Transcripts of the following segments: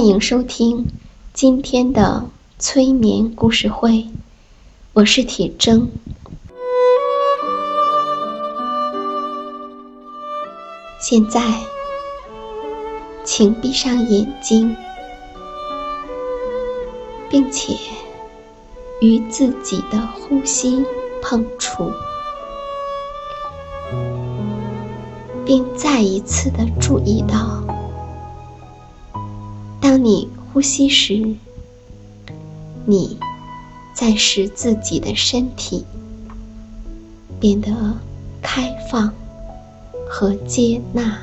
欢迎收听今天的催眠故事会，我是铁铮。现在，请闭上眼睛，并且与自己的呼吸碰触，并再一次的注意到。你呼吸时，你在使自己的身体变得开放和接纳。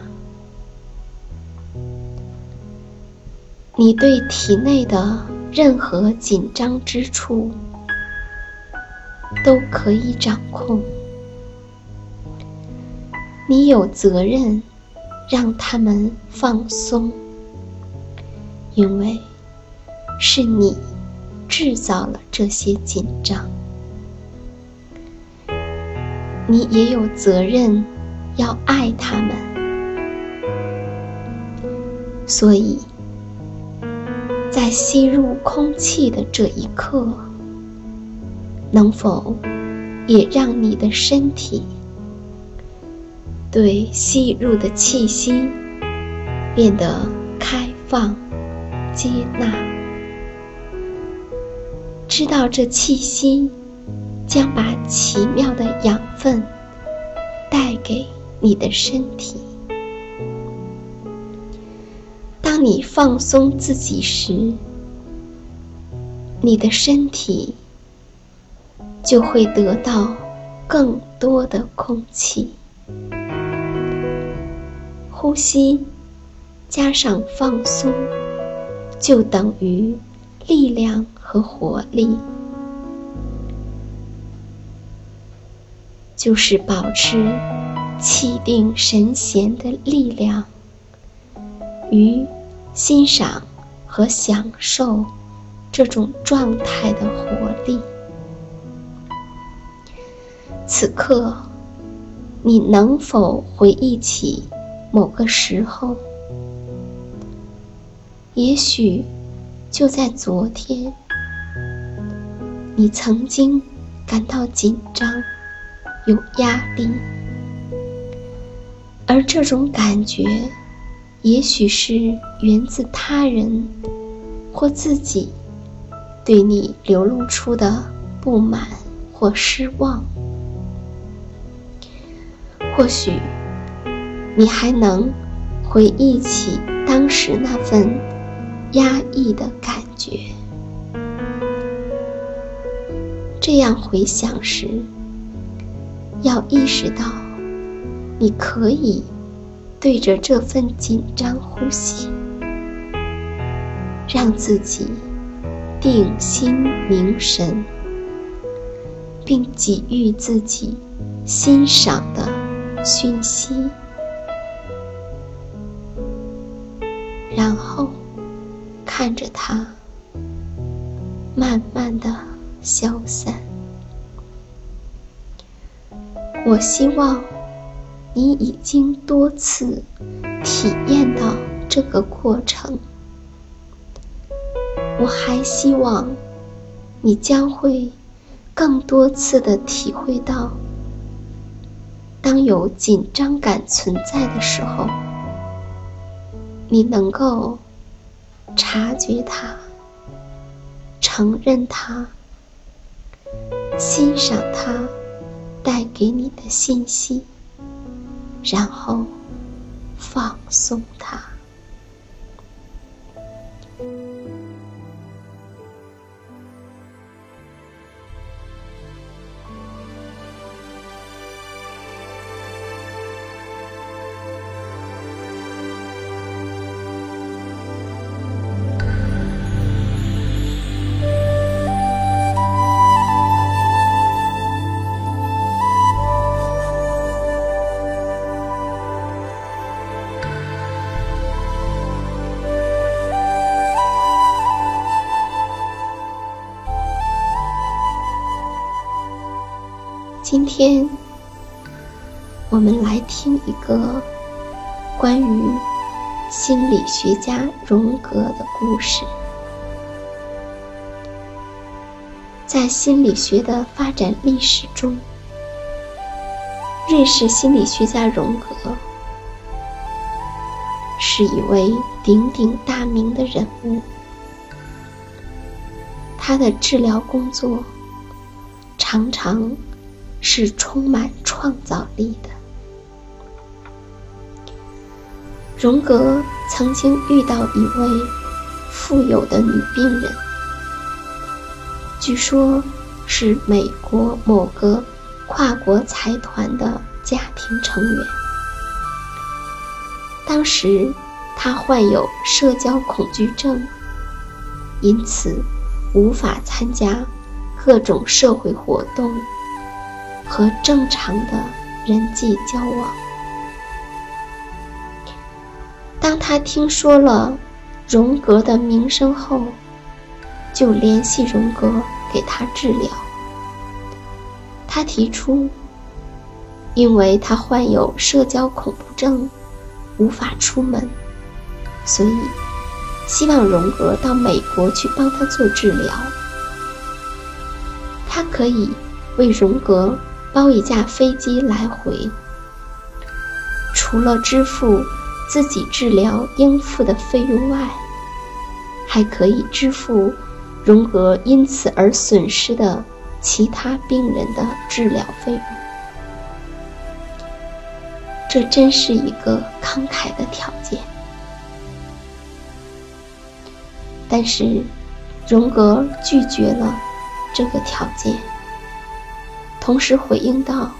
你对体内的任何紧张之处都可以掌控。你有责任让他们放松。因为是你制造了这些紧张，你也有责任要爱他们。所以，在吸入空气的这一刻，能否也让你的身体对吸入的气息变得开放？接纳，知道这气息将把奇妙的养分带给你的身体。当你放松自己时，你的身体就会得到更多的空气。呼吸加上放松。就等于力量和活力，就是保持气定神闲的力量与欣赏和享受这种状态的活力。此刻，你能否回忆起某个时候？也许就在昨天，你曾经感到紧张、有压力，而这种感觉，也许是源自他人或自己对你流露出的不满或失望。或许你还能回忆起当时那份。压抑的感觉。这样回想时，要意识到，你可以对着这份紧张呼吸，让自己定心凝神，并给予自己欣赏的讯息，然后看着它慢慢的消散。我希望你已经多次体验到这个过程。我还希望你将会更多次的体会到，当有紧张感存在的时候，你能够察觉它、承认它、欣赏它带给你的信息，然后放松它。今天，我们来听一个关于心理学家荣格的故事。在心理学的发展历史中，瑞士心理学家荣格是一位鼎鼎大名的人物。他的治疗工作常常。是充满创造力的。荣格曾经遇到一位富有的女病人，据说是美国某个跨国财团的家庭成员。当时她患有社交恐惧症，因此无法参加各种社会活动。和正常的人际交往。当他听说了荣格的名声后，就联系荣格给他治疗。他提出，因为他患有社交恐怖症，无法出门，所以希望荣格到美国去帮他做治疗。他可以为荣格。包一架飞机来回，除了支付自己治疗应付的费用外，还可以支付荣格因此而损失的其他病人的治疗费用。这真是一个慷慨的条件。但是，荣格拒绝了这个条件。同时回应道：“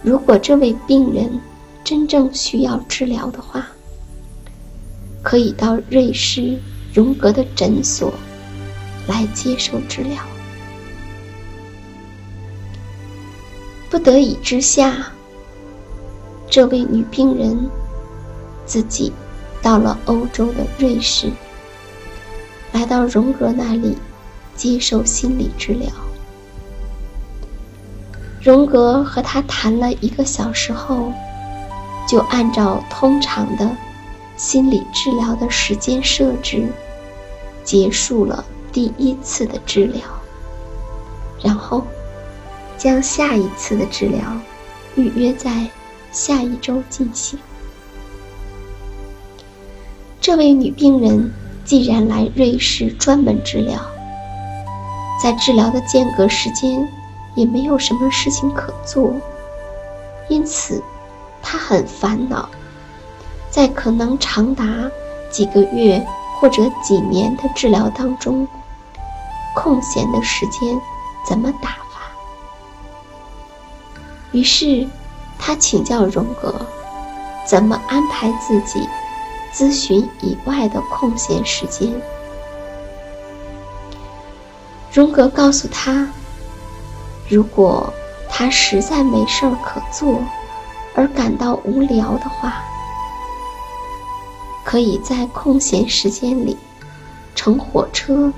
如果这位病人真正需要治疗的话，可以到瑞士荣格的诊所来接受治疗。”不得已之下，这位女病人自己到了欧洲的瑞士，来到荣格那里接受心理治疗。荣格和他谈了一个小时后，就按照通常的心理治疗的时间设置，结束了第一次的治疗，然后将下一次的治疗预约在下一周进行。这位女病人既然来瑞士专门治疗，在治疗的间隔时间。也没有什么事情可做，因此他很烦恼，在可能长达几个月或者几年的治疗当中，空闲的时间怎么打发？于是他请教荣格，怎么安排自己咨询以外的空闲时间。荣格告诉他。如果他实在没事儿可做而感到无聊的话，可以在空闲时间里乘火车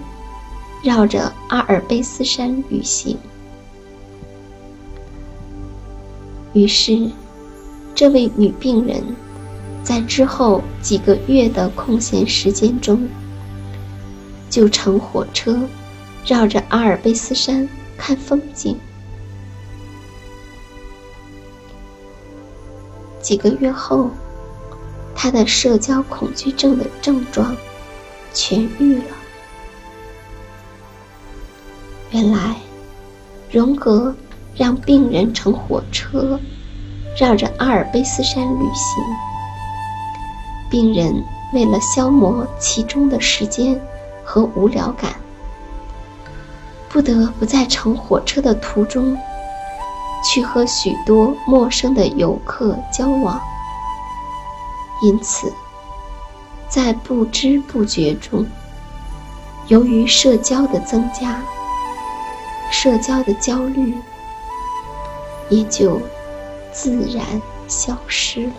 绕着阿尔卑斯山旅行。于是，这位女病人在之后几个月的空闲时间中，就乘火车绕着阿尔卑斯山看风景。几个月后，他的社交恐惧症的症状痊愈了。原来，荣格。让病人乘火车绕着阿尔卑斯山旅行，病人为了消磨其中的时间和无聊感，不得不在乘火车的途中去和许多陌生的游客交往，因此，在不知不觉中，由于社交的增加，社交的焦虑。也就自然消失了。